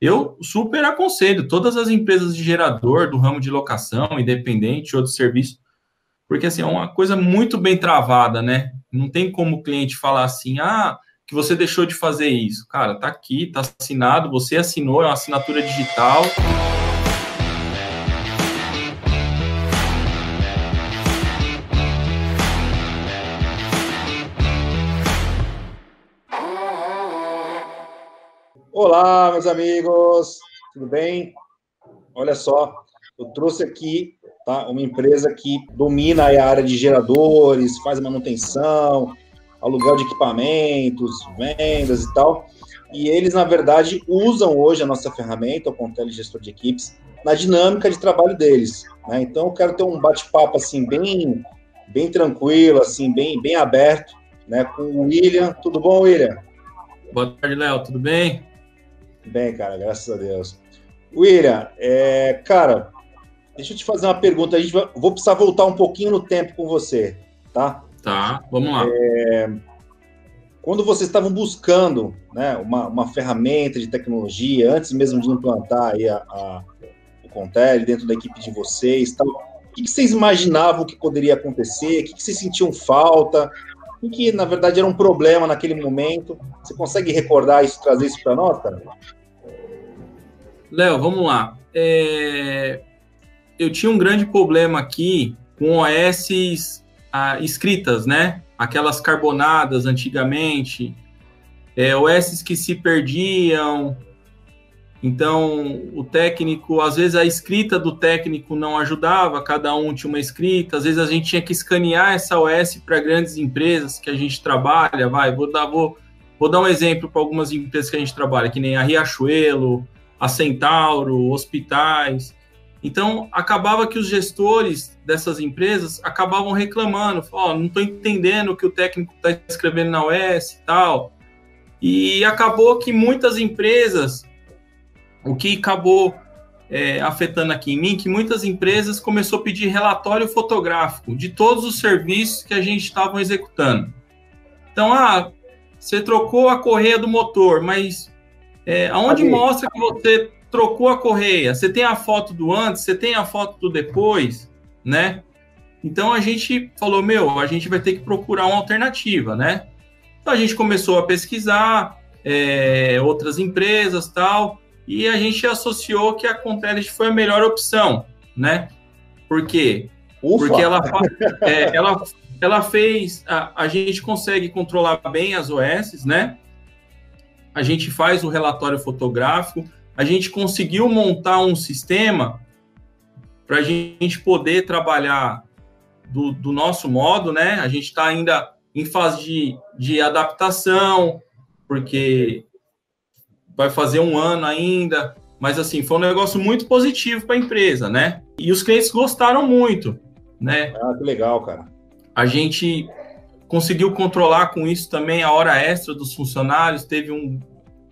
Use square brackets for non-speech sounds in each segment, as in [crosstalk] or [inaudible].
Eu super aconselho todas as empresas de gerador, do ramo de locação, independente, outro serviço, porque assim, é uma coisa muito bem travada, né? Não tem como o cliente falar assim, ah, que você deixou de fazer isso. Cara, tá aqui, tá assinado, você assinou, é uma assinatura digital. Olá, meus amigos, tudo bem? Olha só, eu trouxe aqui tá, uma empresa que domina a área de geradores, faz manutenção, aluguel de equipamentos, vendas e tal. E eles, na verdade, usam hoje a nossa ferramenta, o Contele Gestor de Equipes, na dinâmica de trabalho deles. Né? Então, eu quero ter um bate-papo assim bem, bem tranquilo, assim bem, bem aberto, né, com o William. Tudo bom, William? Boa tarde, Léo. Tudo bem? Bem, cara, graças a Deus. William, é, cara, deixa eu te fazer uma pergunta. A gente vai, vou precisar voltar um pouquinho no tempo com você, tá? Tá, vamos lá. É, quando vocês estavam buscando né, uma, uma ferramenta de tecnologia, antes mesmo de implantar aí a, a, o Contel dentro da equipe de vocês, tal, o que, vocês imaginavam que poderia acontecer? O que, que vocês sentiam falta? O que, na verdade, era um problema naquele momento? Você consegue recordar isso, trazer isso para nós, cara? Léo, vamos lá. É... Eu tinha um grande problema aqui com OS ah, escritas, né? Aquelas carbonadas antigamente, é, OS que se perdiam. Então, o técnico, às vezes a escrita do técnico não ajudava, cada um tinha uma escrita, às vezes a gente tinha que escanear essa OS para grandes empresas que a gente trabalha, vai, vou dar, vou, vou dar um exemplo para algumas empresas que a gente trabalha, que nem a Riachuelo, a Centauro, hospitais. Então, acabava que os gestores dessas empresas acabavam reclamando, ó, oh, não estou entendendo o que o técnico está escrevendo na OS e tal. E acabou que muitas empresas, o que acabou é, afetando aqui em mim, que muitas empresas começou a pedir relatório fotográfico de todos os serviços que a gente estava executando. Então, ah, você trocou a correia do motor, mas é, aonde mostra que você trocou a correia? Você tem a foto do antes, você tem a foto do depois, né? Então a gente falou, meu, a gente vai ter que procurar uma alternativa, né? Então a gente começou a pesquisar é, outras empresas tal, e a gente associou que a Contelist foi a melhor opção, né? Por quê? Ufa. Porque ela, é, ela, ela fez, a, a gente consegue controlar bem as OS, né? a gente faz o relatório fotográfico, a gente conseguiu montar um sistema para a gente poder trabalhar do, do, nosso modo, né? A gente está ainda em fase de, de adaptação, porque vai fazer um ano ainda, mas assim, foi um negócio muito positivo para a empresa, né? E os clientes gostaram muito, né? Ah, que legal, cara. A gente conseguiu controlar com isso também a hora extra dos funcionários, teve um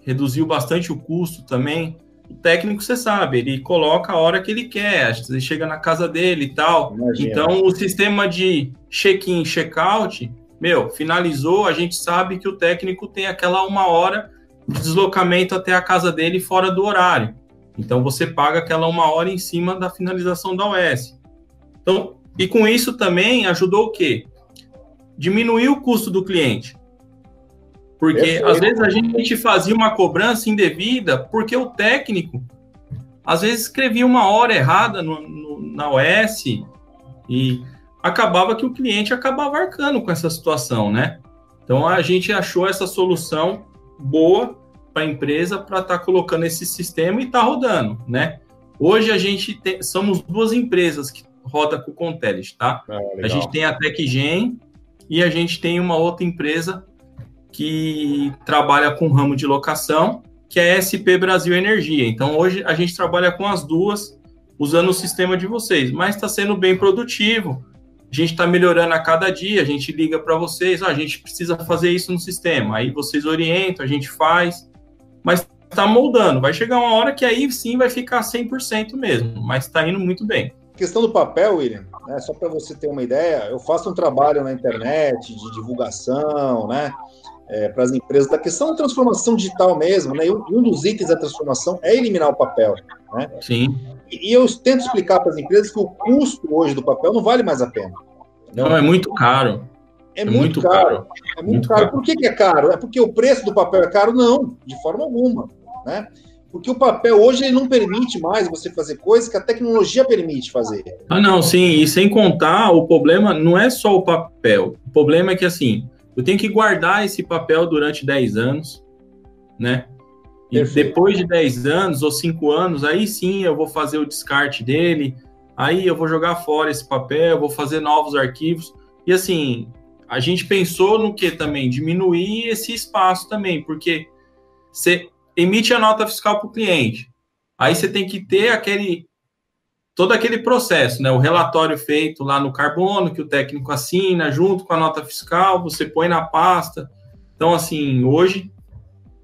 reduziu bastante o custo também. O técnico, você sabe, ele coloca a hora que ele quer, ele chega na casa dele e tal. Imagina. Então, o sistema de check-in, check-out, meu, finalizou, a gente sabe que o técnico tem aquela uma hora de deslocamento até a casa dele fora do horário. Então, você paga aquela uma hora em cima da finalização da OS. Então, e com isso também ajudou o quê? Diminuir o custo do cliente. Porque Perfeito. às vezes a gente fazia uma cobrança indevida porque o técnico às vezes escrevia uma hora errada no, no, na OS e acabava que o cliente acabava arcando com essa situação, né? Então a gente achou essa solução boa para a empresa para estar tá colocando esse sistema e tá rodando, né? Hoje a gente tem, somos duas empresas que roda com o Contelis, tá? Ah, a gente tem a TecGen e a gente tem uma outra empresa que trabalha com ramo de locação, que é SP Brasil Energia. Então, hoje a gente trabalha com as duas, usando o sistema de vocês, mas está sendo bem produtivo. A gente está melhorando a cada dia, a gente liga para vocês, ah, a gente precisa fazer isso no sistema. Aí vocês orientam, a gente faz, mas está moldando. Vai chegar uma hora que aí sim vai ficar 100% mesmo, mas está indo muito bem. Questão do papel, William, né, só para você ter uma ideia, eu faço um trabalho na internet de divulgação, né? é, para as empresas da questão da transformação digital mesmo, né? E um dos itens da transformação é eliminar o papel, né? Sim. E, eu tento explicar para as empresas que o custo hoje do papel não vale mais a pena. Não, não é muito caro. É, é muito, muito caro. caro. É muito, muito caro. caro. Por que, que é caro? É porque o preço do papel é caro? Não, de forma alguma, né? Porque o papel hoje ele não permite mais você fazer coisas que a tecnologia permite fazer. Ah, não, sim. E sem contar, o problema não é só o papel. O problema é que, assim, eu tenho que guardar esse papel durante 10 anos, né? E Perfeito. depois de 10 anos ou 5 anos, aí sim eu vou fazer o descarte dele, aí eu vou jogar fora esse papel, vou fazer novos arquivos. E assim, a gente pensou no que também? Diminuir esse espaço também, porque você emite a nota fiscal para o cliente. Aí você tem que ter aquele todo aquele processo, né? O relatório feito lá no carbono, que o técnico assina, junto com a nota fiscal, você põe na pasta. Então, assim, hoje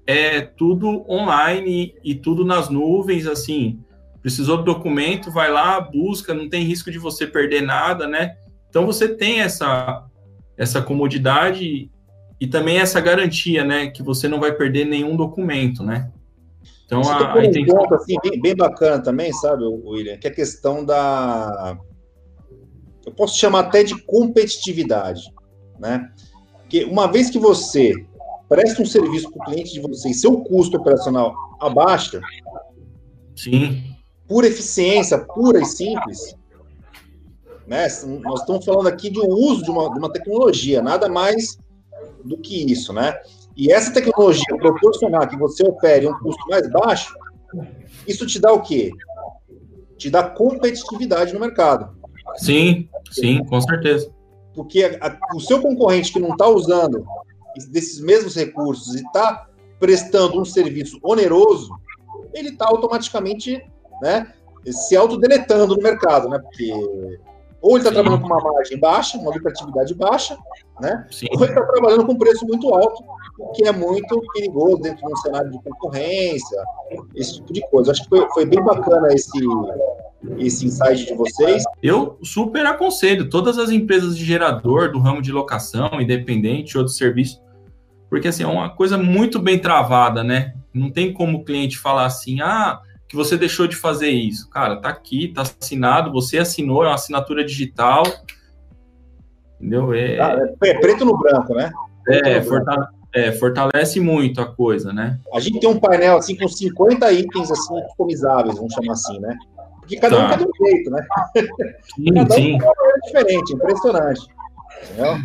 é tudo online e, tudo nas nuvens, assim. Precisou do documento, vai lá, busca, não tem risco de você perder nada, né? Então você tem essa, essa comodidade e também essa garantia, né? Que você não vai perder nenhum documento, né? Então, Você a, a intenção... um ponto assim, bem, bem, bacana também, sabe, William, que é a questão da. Eu posso chamar até de competitividade, né? Porque uma vez que você presta um serviço para o cliente de você e seu custo operacional abaixa, sim, por eficiência pura e simples, né? Nós estamos falando aqui de um uso de uma, de uma tecnologia, nada mais do que isso, né? e essa tecnologia proporcionar que você opere um custo mais baixo, isso te dá o quê? Te dá competitividade no mercado. Sim, sim, com certeza. Porque a, a, o seu concorrente que não está usando desses mesmos recursos e está prestando um serviço oneroso, ele está automaticamente né, se autodeletando no mercado, né? Porque ou ele está trabalhando com uma margem baixa, uma lucratividade baixa, né? Sim. Ou ele está trabalhando com um preço muito alto, o que é muito perigoso dentro de um cenário de concorrência, esse tipo de coisa. Acho que foi, foi bem bacana esse, esse insight de vocês. Eu super aconselho todas as empresas de gerador do ramo de locação, independente, outro serviço, porque assim, é uma coisa muito bem travada, né? Não tem como o cliente falar assim, ah, que você deixou de fazer isso. Cara, tá aqui, tá assinado, você assinou, é uma assinatura digital. Entendeu? É, ah, é preto no branco, né? É, fortale é, fortalece muito a coisa, né? A gente tem um painel assim com 50 itens assim customizáveis, vamos chamar assim, né? Porque cada tá. um cada um jeito, né? Sim, cada um sim. é diferente, impressionante. Entendeu?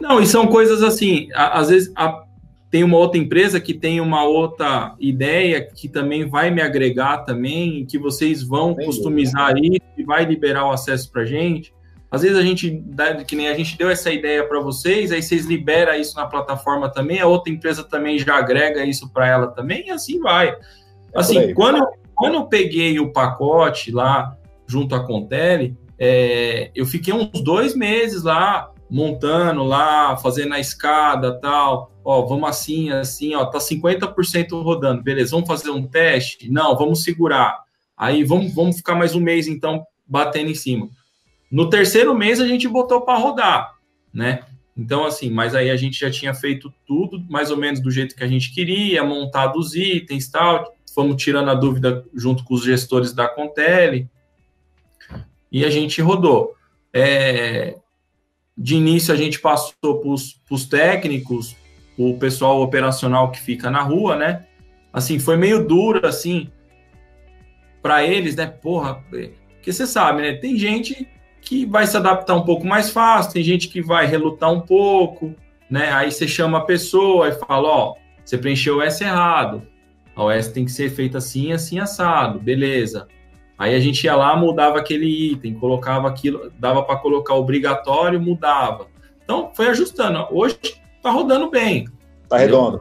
Não, e são coisas assim, às vezes a, tem uma outra empresa que tem uma outra ideia que também vai me agregar também, que vocês vão Entendi. customizar isso e vai liberar o acesso para gente. Às vezes a gente, que nem a gente deu essa ideia para vocês, aí vocês liberam isso na plataforma também, a outra empresa também já agrega isso para ela também, e assim vai. É assim, quando, quando eu peguei o pacote lá junto à Contele, é, eu fiquei uns dois meses lá montando lá, fazendo a escada tal. Ó, vamos assim, assim, ó, tá 50% rodando. Beleza, vamos fazer um teste? Não, vamos segurar. Aí vamos, vamos ficar mais um mês, então, batendo em cima. No terceiro mês a gente botou para rodar, né? Então, assim, mas aí a gente já tinha feito tudo mais ou menos do jeito que a gente queria, montado os itens tal, fomos tirando a dúvida junto com os gestores da Contele e a gente rodou. É, de início a gente passou para os técnicos, o pessoal operacional que fica na rua, né? Assim, foi meio duro, assim, para eles, né? Porra, porque você sabe, né? Tem gente que vai se adaptar um pouco mais fácil, tem gente que vai relutar um pouco, né? Aí você chama a pessoa e fala, ó, você preencheu S errado, a OS tem que ser feita assim, assim, assado, beleza. Aí a gente ia lá, mudava aquele item, colocava aquilo, dava para colocar obrigatório, mudava. Então foi ajustando. Hoje tá rodando bem. Tá redondo.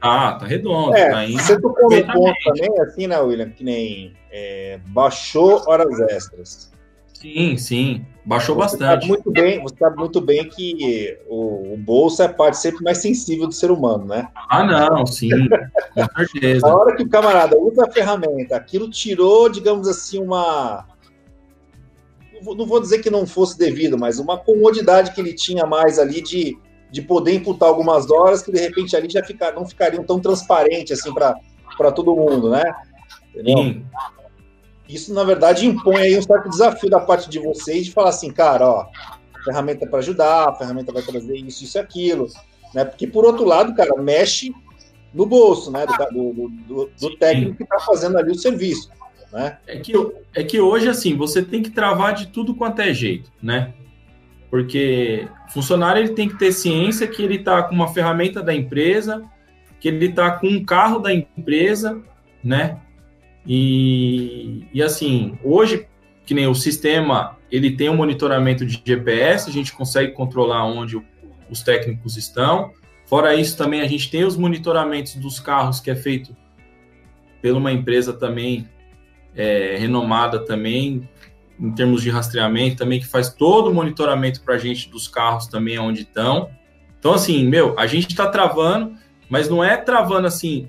Ah, tá redondo. É, tá indo você tocou no ponto também, assim, né, William? Que nem é, baixou horas extras. Sim, sim. Baixou você bastante. Sabe muito bem, você sabe muito bem que o, o, bolso é a parte sempre mais sensível do ser humano, né? Ah, não, sim, com certeza. a hora que o camarada usa a ferramenta, aquilo tirou, digamos assim, uma. Não vou dizer que não fosse devido, mas uma comodidade que ele tinha mais ali de de poder imputar algumas horas que de repente ali já ficar, não ficariam tão transparentes assim para todo mundo, né? Entendeu? Isso, na verdade, impõe aí um certo desafio da parte de vocês de falar assim, cara, ó, ferramenta para ajudar, a ferramenta vai trazer isso, isso e aquilo, né? Porque, por outro lado, cara, mexe no bolso, né, do, do, do, do técnico que está fazendo ali o serviço, né? É que, é que hoje, assim, você tem que travar de tudo quanto é jeito, né? Porque o funcionário ele tem que ter ciência que ele está com uma ferramenta da empresa, que ele está com um carro da empresa, né? E, e assim, hoje, que nem o sistema, ele tem um monitoramento de GPS, a gente consegue controlar onde os técnicos estão. Fora isso, também a gente tem os monitoramentos dos carros, que é feito por uma empresa também é, renomada também, em termos de rastreamento, também que faz todo o monitoramento para a gente dos carros também onde estão. Então, assim, meu, a gente está travando, mas não é travando assim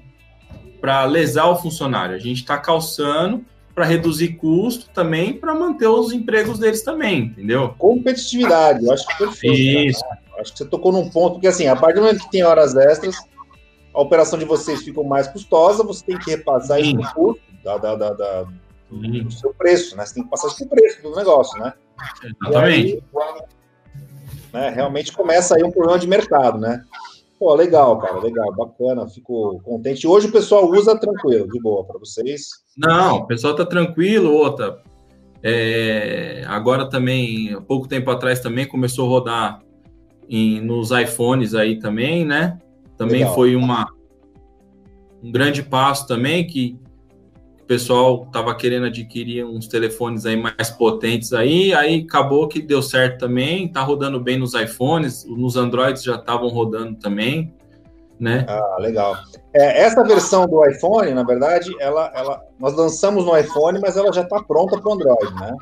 para lesar o funcionário, a gente está calçando para reduzir custo também, para manter os empregos deles também, entendeu? Competitividade, eu acho que perfeito. Isso. Acho que você tocou num ponto, porque assim, a partir do momento que tem horas extras, a operação de vocês fica mais custosa, você tem que repassar isso no custo da, da, da, da do seu preço, né? Você tem que passar isso no preço do negócio, né? Exatamente. Aí, né, realmente começa aí um problema de mercado, né? Pô, legal, cara, legal, bacana, fico contente. Hoje o pessoal usa tranquilo, de boa para vocês. Não, o pessoal tá tranquilo, outra. É, agora também, há pouco tempo atrás também começou a rodar em, nos iPhones aí também, né? Também legal. foi uma um grande passo também que pessoal estava querendo adquirir uns telefones aí mais potentes aí, aí acabou que deu certo também, tá rodando bem nos iPhones, nos Androids já estavam rodando também, né? Ah, legal. É, essa versão do iPhone, na verdade, ela, ela, nós lançamos no iPhone, mas ela já está pronta para o Android, né?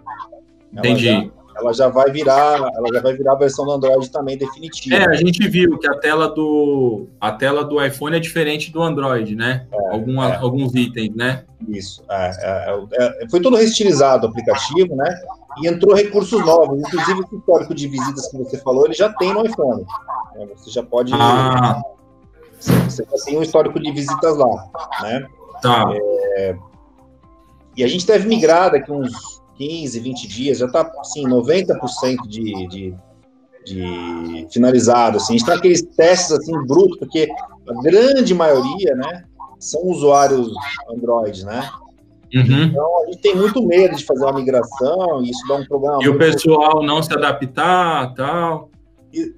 Ela Entendi. Já, ela já vai virar, ela já vai virar a versão do Android também definitiva. É, a gente viu que a tela do a tela do iPhone é diferente do Android, né? É, Alguma, é. Alguns itens, né? Isso. É, é, é, foi todo reestilizado o aplicativo, né? E entrou recursos novos, inclusive o histórico de visitas que você falou, ele já tem no iPhone. Né? Você já pode. Ah. Você já tem um histórico de visitas lá, né? Tá. e a gente deve migrar daqui uns 15, 20 dias, já está, assim, 90% de, de, de finalizado, assim. A gente está aqueles testes, assim, brutos, porque a grande maioria, né, são usuários Android, né? Uhum. Então, a gente tem muito medo de fazer uma migração, e isso dá um problema. E o pessoal não se adaptar, tal.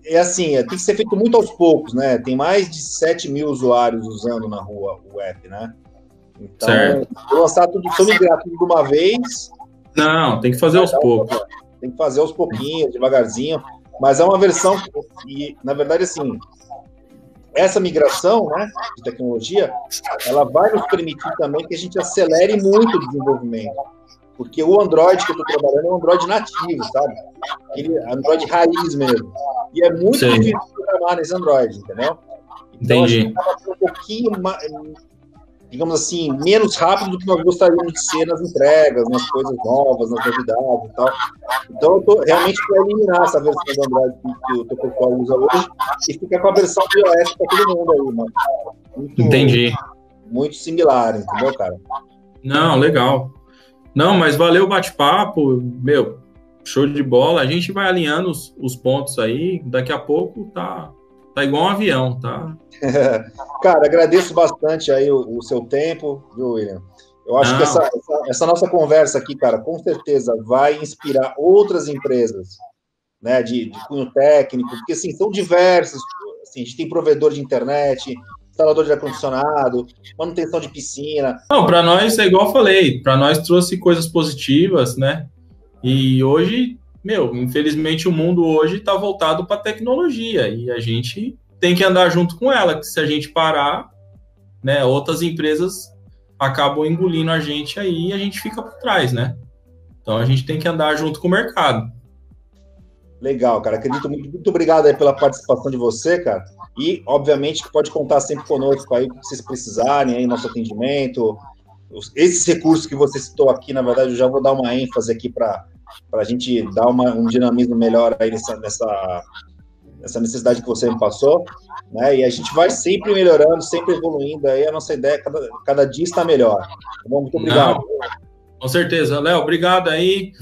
É assim, é, tem que ser feito muito aos poucos, né? Tem mais de 7 mil usuários usando na rua o app, né? Então, certo. lançar tudo, migrar tudo de uma vez, não, tem que fazer aos poucos. Tem que fazer aos pouquinhos, devagarzinho. Mas é uma versão e, na verdade, assim, essa migração né, de tecnologia, ela vai nos permitir também que a gente acelere muito o desenvolvimento. Porque o Android que eu estou trabalhando é um Android nativo, sabe? Aquele Android raiz mesmo. E é muito Sim. difícil programar nesse Android, entendeu? Então, Entendi. a gente um pouquinho mais, digamos assim, menos rápido do que nós gostaríamos de ser nas entregas, nas coisas novas, nas novidades e tal. Então, eu tô realmente para eliminar essa versão do Android que, o teu pessoal usa hoje e ficar com a versão do iOS para todo mundo aí, mano. Muito, Entendi. Muito similar, entendeu, cara? Não, legal. Não, mas valeu o bate-papo, meu, show de bola. A gente vai alinhando os, os pontos aí, daqui a pouco tá Tá igual um avião, tá? [laughs] Cara, agradeço bastante aí o, o, seu tempo, viu, William? Eu acho Não. que essa, essa, essa, nossa conversa aqui, cara, com certeza vai inspirar outras empresas, né, de, de cunho técnico, porque, assim, são diversas, assim, a gente tem provedor de internet, instalador de ar-condicionado, manutenção de piscina. Não, para nós, é igual eu falei, para nós trouxe coisas positivas, né? E hoje meu, infelizmente o mundo hoje está voltado para a tecnologia e a gente tem que andar junto com ela, que se a gente parar, né, outras empresas acabam engolindo a gente aí e a gente fica por trás, né? Então a gente tem que andar junto com o mercado. Legal, cara. Acredito muito. Muito obrigado aí pela participação de você, cara. E, obviamente, que pode contar sempre conosco aí, se vocês precisarem, aí, nosso atendimento. Esses recursos que você citou aqui, na verdade, eu já vou dar uma ênfase aqui para para a gente dar uma, um dinamismo melhor aí nessa, nessa, essa necessidade que você me passou, né? E a gente vai sempre melhorando, sempre evoluindo. Aí a nossa ideia cada, cada dia está melhor. Tá bom? Muito obrigado. Não, com certeza, Léo. Obrigado aí.